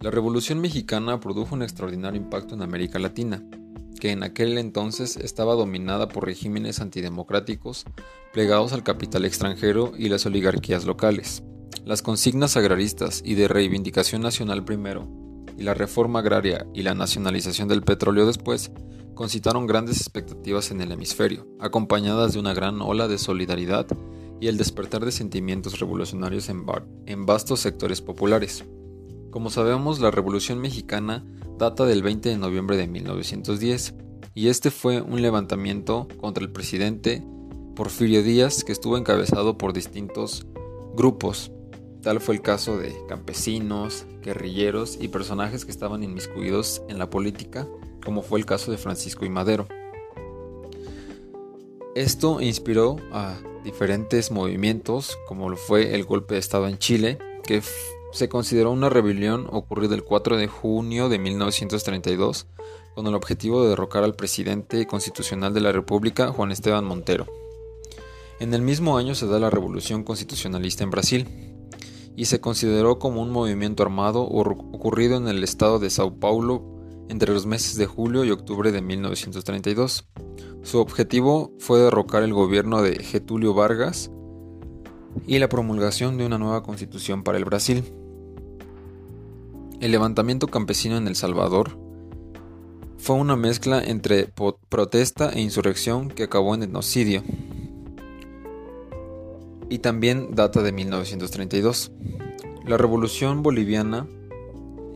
La Revolución Mexicana produjo un extraordinario impacto en América Latina, que en aquel entonces estaba dominada por regímenes antidemocráticos plegados al capital extranjero y las oligarquías locales. Las consignas agraristas y de reivindicación nacional primero, y la reforma agraria y la nacionalización del petróleo después, concitaron grandes expectativas en el hemisferio, acompañadas de una gran ola de solidaridad y el despertar de sentimientos revolucionarios en, en vastos sectores populares. Como sabemos, la Revolución Mexicana data del 20 de noviembre de 1910, y este fue un levantamiento contra el presidente Porfirio Díaz que estuvo encabezado por distintos grupos. Tal fue el caso de campesinos, guerrilleros y personajes que estaban inmiscuidos en la política, como fue el caso de Francisco y Madero. Esto inspiró a diferentes movimientos, como lo fue el golpe de Estado en Chile, que se consideró una rebelión ocurrida el 4 de junio de 1932 con el objetivo de derrocar al presidente constitucional de la República, Juan Esteban Montero. En el mismo año se da la Revolución Constitucionalista en Brasil y se consideró como un movimiento armado ocurrido en el estado de Sao Paulo entre los meses de julio y octubre de 1932. Su objetivo fue derrocar el gobierno de Getulio Vargas y la promulgación de una nueva constitución para el Brasil. El levantamiento campesino en El Salvador fue una mezcla entre protesta e insurrección que acabó en etnocidio y también data de 1932. La Revolución Boliviana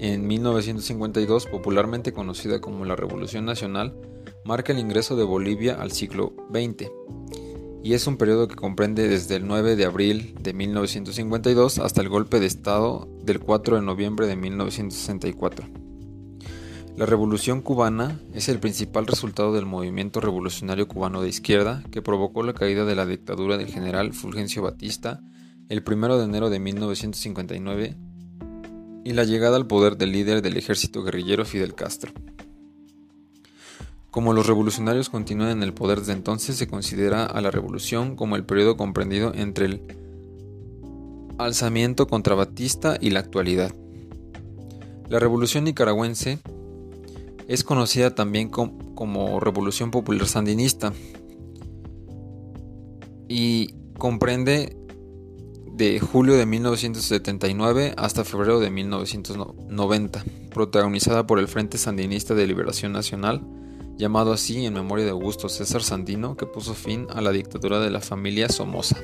en 1952, popularmente conocida como la Revolución Nacional, marca el ingreso de Bolivia al siglo XX y es un periodo que comprende desde el 9 de abril de 1952 hasta el golpe de Estado del 4 de noviembre de 1964. La Revolución cubana es el principal resultado del movimiento revolucionario cubano de izquierda que provocó la caída de la dictadura del general Fulgencio Batista el 1 de enero de 1959 y la llegada al poder del líder del ejército guerrillero Fidel Castro. Como los revolucionarios continúan en el poder desde entonces, se considera a la revolución como el periodo comprendido entre el alzamiento contra Batista y la actualidad. La revolución nicaragüense es conocida también como Revolución Popular Sandinista y comprende de julio de 1979 hasta febrero de 1990, protagonizada por el Frente Sandinista de Liberación Nacional, llamado así en memoria de Augusto César Sandino, que puso fin a la dictadura de la familia Somoza.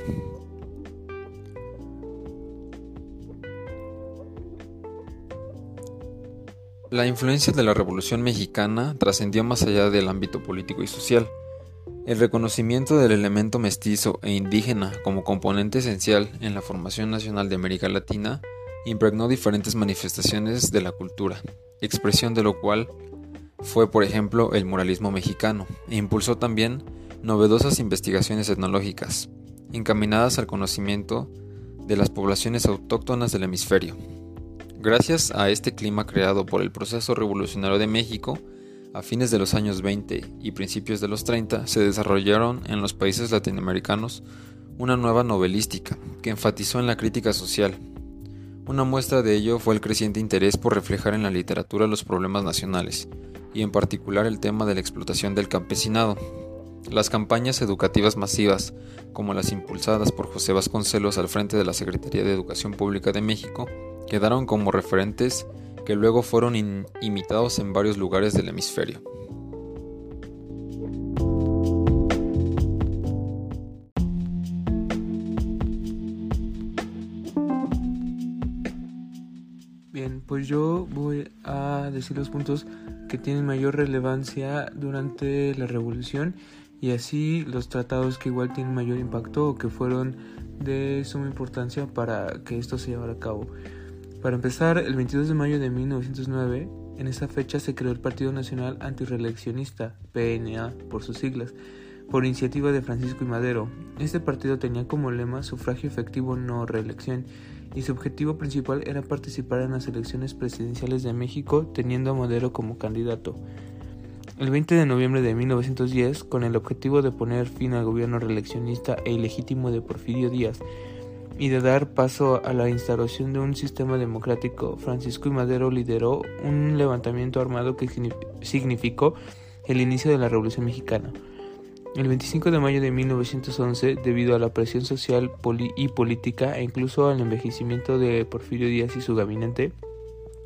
La influencia de la Revolución Mexicana trascendió más allá del ámbito político y social. El reconocimiento del elemento mestizo e indígena como componente esencial en la formación nacional de América Latina impregnó diferentes manifestaciones de la cultura, expresión de lo cual fue, por ejemplo, el muralismo mexicano, e impulsó también novedosas investigaciones etnológicas, encaminadas al conocimiento de las poblaciones autóctonas del hemisferio. Gracias a este clima creado por el proceso revolucionario de México, a fines de los años 20 y principios de los 30 se desarrollaron en los países latinoamericanos una nueva novelística que enfatizó en la crítica social. Una muestra de ello fue el creciente interés por reflejar en la literatura los problemas nacionales, y en particular el tema de la explotación del campesinado. Las campañas educativas masivas, como las impulsadas por José Vasconcelos al frente de la Secretaría de Educación Pública de México, quedaron como referentes que luego fueron imitados en varios lugares del hemisferio. Bien, pues yo voy a decir los puntos que tienen mayor relevancia durante la revolución y así los tratados que igual tienen mayor impacto o que fueron de suma importancia para que esto se llevara a cabo. Para empezar, el 22 de mayo de 1909, en esa fecha se creó el Partido Nacional Antireeleccionista, PNA por sus siglas, por iniciativa de Francisco y Madero. Este partido tenía como lema sufragio efectivo no reelección y su objetivo principal era participar en las elecciones presidenciales de México teniendo a Madero como candidato. El 20 de noviembre de 1910, con el objetivo de poner fin al gobierno reeleccionista e ilegítimo de Porfirio Díaz, y de dar paso a la instauración de un sistema democrático, Francisco y Madero lideró un levantamiento armado que significó el inicio de la Revolución Mexicana. El 25 de mayo de 1911, debido a la presión social y política e incluso al envejecimiento de Porfirio Díaz y su gabinete,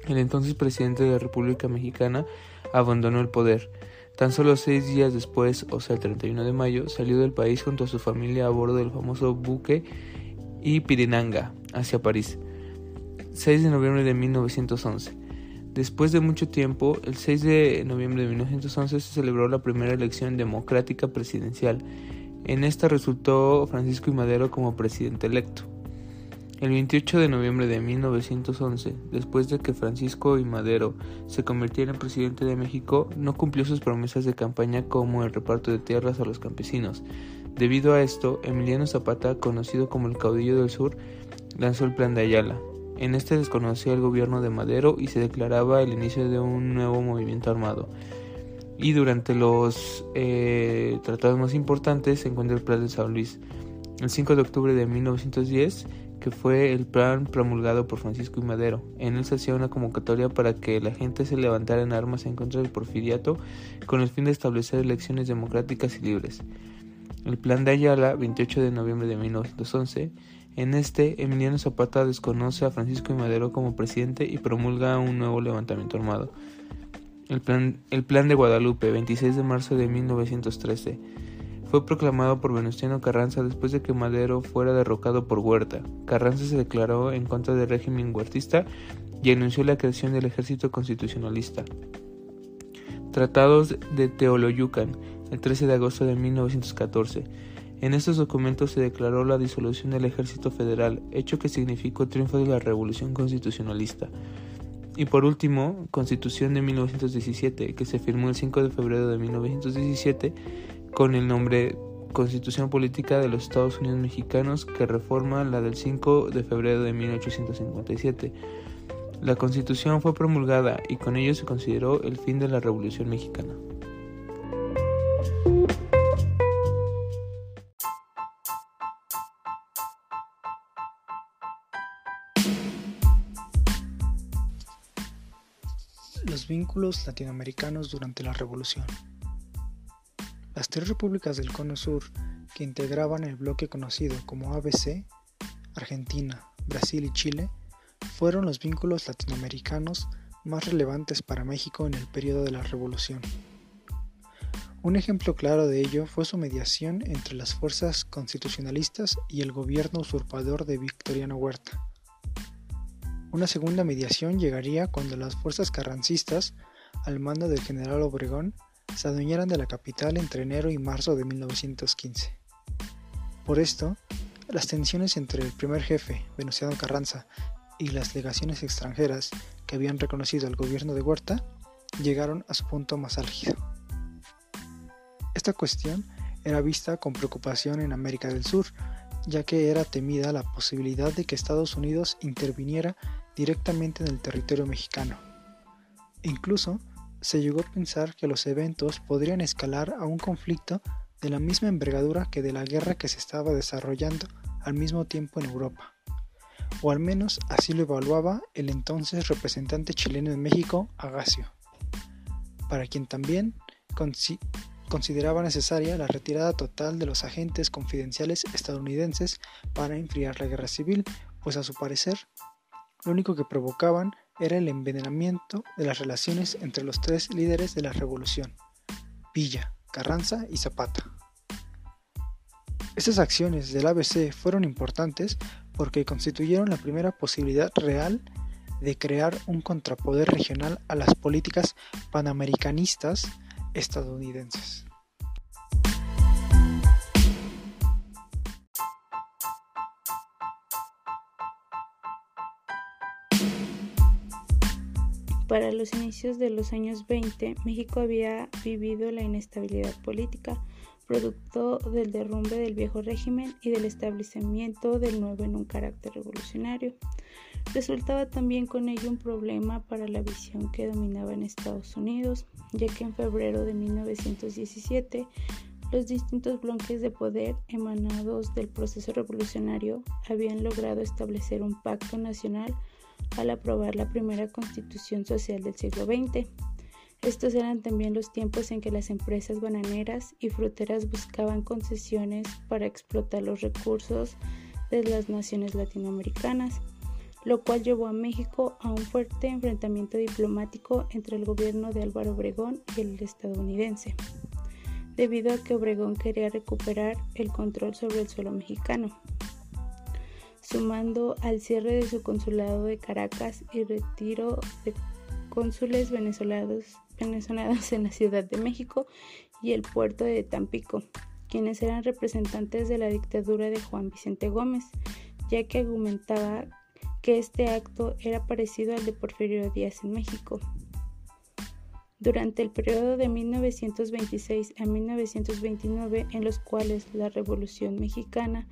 el entonces presidente de la República Mexicana abandonó el poder. Tan solo seis días después, o sea el 31 de mayo, salió del país junto a su familia a bordo del famoso buque y hacia París. 6 de noviembre de 1911. Después de mucho tiempo, el 6 de noviembre de 1911 se celebró la primera elección democrática presidencial. En esta resultó Francisco I. Madero como presidente electo. El 28 de noviembre de 1911, después de que Francisco I. Madero se convirtiera en presidente de México, no cumplió sus promesas de campaña como el reparto de tierras a los campesinos. Debido a esto, Emiliano Zapata, conocido como el caudillo del sur, lanzó el Plan de Ayala. En este desconocía el gobierno de Madero y se declaraba el inicio de un nuevo movimiento armado. Y durante los eh, tratados más importantes se encuentra el Plan de San Luis. El 5 de octubre de 1910 que fue el plan promulgado por Francisco y Madero. En él se hacía una convocatoria para que la gente se levantara en armas en contra del porfiriato con el fin de establecer elecciones democráticas y libres. El plan de Ayala, 28 de noviembre de 1911, en este Emiliano Zapata desconoce a Francisco y Madero como presidente y promulga un nuevo levantamiento armado. El plan, el plan de Guadalupe, 26 de marzo de 1913 fue proclamado por Venustiano Carranza después de que Madero fuera derrocado por Huerta. Carranza se declaró en contra del régimen huertista y anunció la creación del ejército constitucionalista. Tratados de Teoloyucan, el 13 de agosto de 1914. En estos documentos se declaró la disolución del ejército federal, hecho que significó triunfo de la revolución constitucionalista. Y por último, Constitución de 1917, que se firmó el 5 de febrero de 1917 con el nombre Constitución Política de los Estados Unidos Mexicanos que reforma la del 5 de febrero de 1857. La Constitución fue promulgada y con ello se consideró el fin de la Revolución Mexicana. Los vínculos latinoamericanos durante la Revolución. Las tres repúblicas del Cono Sur que integraban el bloque conocido como ABC, Argentina, Brasil y Chile, fueron los vínculos latinoamericanos más relevantes para México en el periodo de la Revolución. Un ejemplo claro de ello fue su mediación entre las fuerzas constitucionalistas y el gobierno usurpador de Victoriano Huerta. Una segunda mediación llegaría cuando las fuerzas carrancistas, al mando del general Obregón, se adueñaran de la capital entre enero y marzo de 1915. Por esto, las tensiones entre el primer jefe, Venustiano Carranza, y las legaciones extranjeras que habían reconocido al gobierno de Huerta llegaron a su punto más álgido. Esta cuestión era vista con preocupación en América del Sur, ya que era temida la posibilidad de que Estados Unidos interviniera directamente en el territorio mexicano. Incluso se llegó a pensar que los eventos podrían escalar a un conflicto de la misma envergadura que de la guerra que se estaba desarrollando al mismo tiempo en Europa. O al menos así lo evaluaba el entonces representante chileno en México, Agacio, para quien también consideraba necesaria la retirada total de los agentes confidenciales estadounidenses para enfriar la guerra civil, pues a su parecer lo único que provocaban era el envenenamiento de las relaciones entre los tres líderes de la revolución, Villa, Carranza y Zapata. Estas acciones del ABC fueron importantes porque constituyeron la primera posibilidad real de crear un contrapoder regional a las políticas panamericanistas estadounidenses. Para los inicios de los años 20, México había vivido la inestabilidad política, producto del derrumbe del viejo régimen y del establecimiento del nuevo en un carácter revolucionario. Resultaba también con ello un problema para la visión que dominaba en Estados Unidos, ya que en febrero de 1917 Los distintos bloques de poder emanados del proceso revolucionario habían logrado establecer un pacto nacional al aprobar la primera constitución social del siglo XX. Estos eran también los tiempos en que las empresas bananeras y fruteras buscaban concesiones para explotar los recursos de las naciones latinoamericanas, lo cual llevó a México a un fuerte enfrentamiento diplomático entre el gobierno de Álvaro Obregón y el estadounidense debido a que Obregón quería recuperar el control sobre el suelo mexicano, sumando al cierre de su consulado de Caracas y retiro de cónsules venezolanos, venezolanos en la Ciudad de México y el puerto de Tampico, quienes eran representantes de la dictadura de Juan Vicente Gómez, ya que argumentaba que este acto era parecido al de Porfirio Díaz en México. Durante el periodo de 1926 a 1929, en los cuales la Revolución Mexicana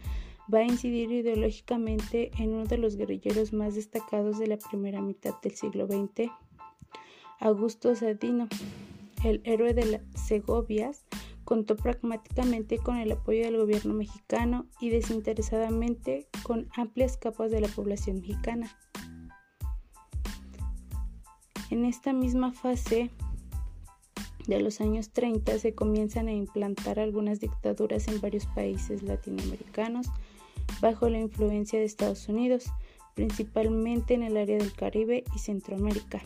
va a incidir ideológicamente en uno de los guerrilleros más destacados de la primera mitad del siglo XX, Augusto Sadino, el héroe de las Segovias, contó pragmáticamente con el apoyo del gobierno mexicano y desinteresadamente con amplias capas de la población mexicana. En esta misma fase, de los años 30 se comienzan a implantar algunas dictaduras en varios países latinoamericanos bajo la influencia de Estados Unidos, principalmente en el área del Caribe y Centroamérica.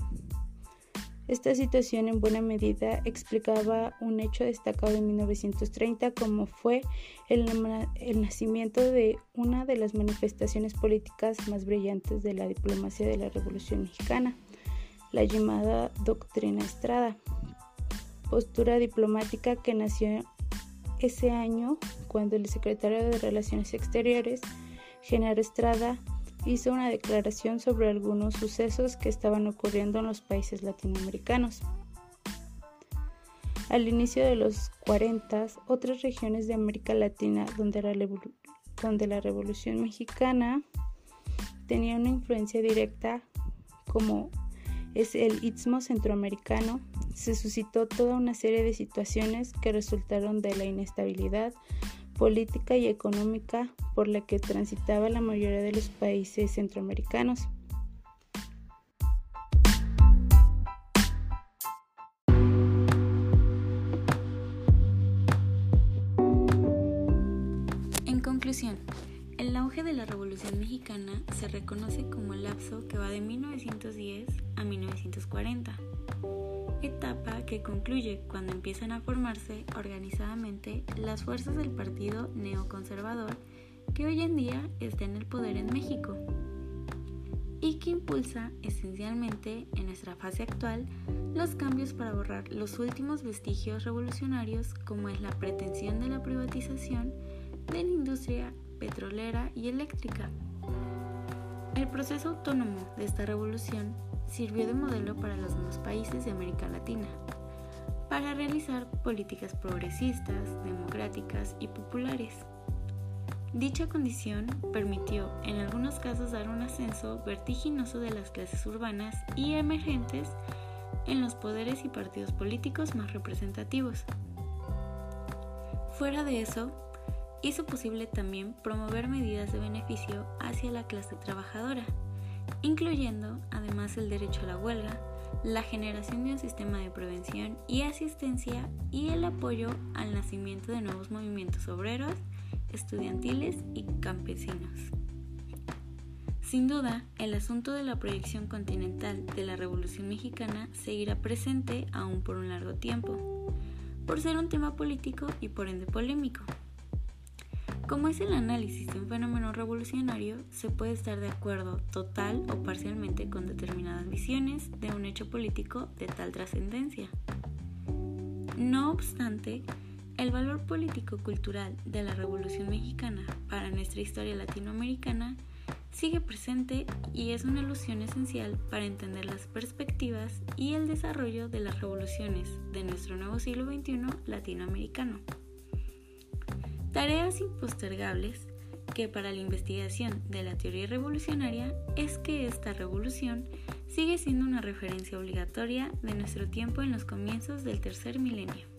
Esta situación en buena medida explicaba un hecho destacado en 1930 como fue el, el, nacimiento de una de las manifestaciones políticas más brillantes de la diplomacia de la Revolución Mexicana, la llamada Doctrina Estrada, postura diplomática que nació ese año cuando el secretario de Relaciones Exteriores, Genaro Estrada, hizo una declaración sobre algunos sucesos que estaban ocurriendo en los países latinoamericanos. Al inicio de los 40, otras regiones de América Latina donde la, donde la Revolución Mexicana tenía una influencia directa, como es el Istmo Centroamericano, se suscitó toda una serie de situaciones que resultaron de la inestabilidad política y económica por la que transitaba la mayoría de los países centroamericanos. En conclusión, el auge de la Revolución Mexicana se reconoce como el lapso que va de 1910 a 1940 etapa que concluye cuando empiezan a formarse organizadamente las fuerzas del partido neoconservador que hoy en día está en el poder en México y que impulsa esencialmente en nuestra fase actual los cambios para borrar los últimos vestigios revolucionarios como es la pretensión de la privatización de la industria petrolera y eléctrica. El proceso autónomo de esta revolución sirvió de modelo para los demás países de América Latina, para realizar políticas progresistas, democráticas y populares. Dicha condición permitió en algunos casos dar un ascenso vertiginoso de las clases urbanas y emergentes en los poderes y partidos políticos más representativos. Fuera de eso, hizo posible también promover medidas de beneficio hacia la clase trabajadora, incluyendo además el derecho a la huelga, la generación de un sistema de prevención y asistencia y el apoyo al nacimiento de nuevos movimientos obreros, estudiantiles y campesinos. Sin duda, el asunto de la proyección continental de la Revolución Mexicana seguirá presente aún por un largo tiempo, por ser un tema político y por ende polémico. Como es el análisis de un fenómeno revolucionario, se puede estar de acuerdo total o parcialmente con determinadas visiones de un hecho político de tal trascendencia. No obstante, el valor político-cultural de la Revolución Mexicana para nuestra historia latinoamericana sigue presente y es una ilusión esencial para entender las perspectivas y el desarrollo de las revoluciones de nuestro nuevo siglo XXI latinoamericano. Tareas impostergables que para la investigación de la teoría revolucionaria es que esta revolución sigue siendo una referencia obligatoria de nuestro tiempo en los comienzos del tercer milenio.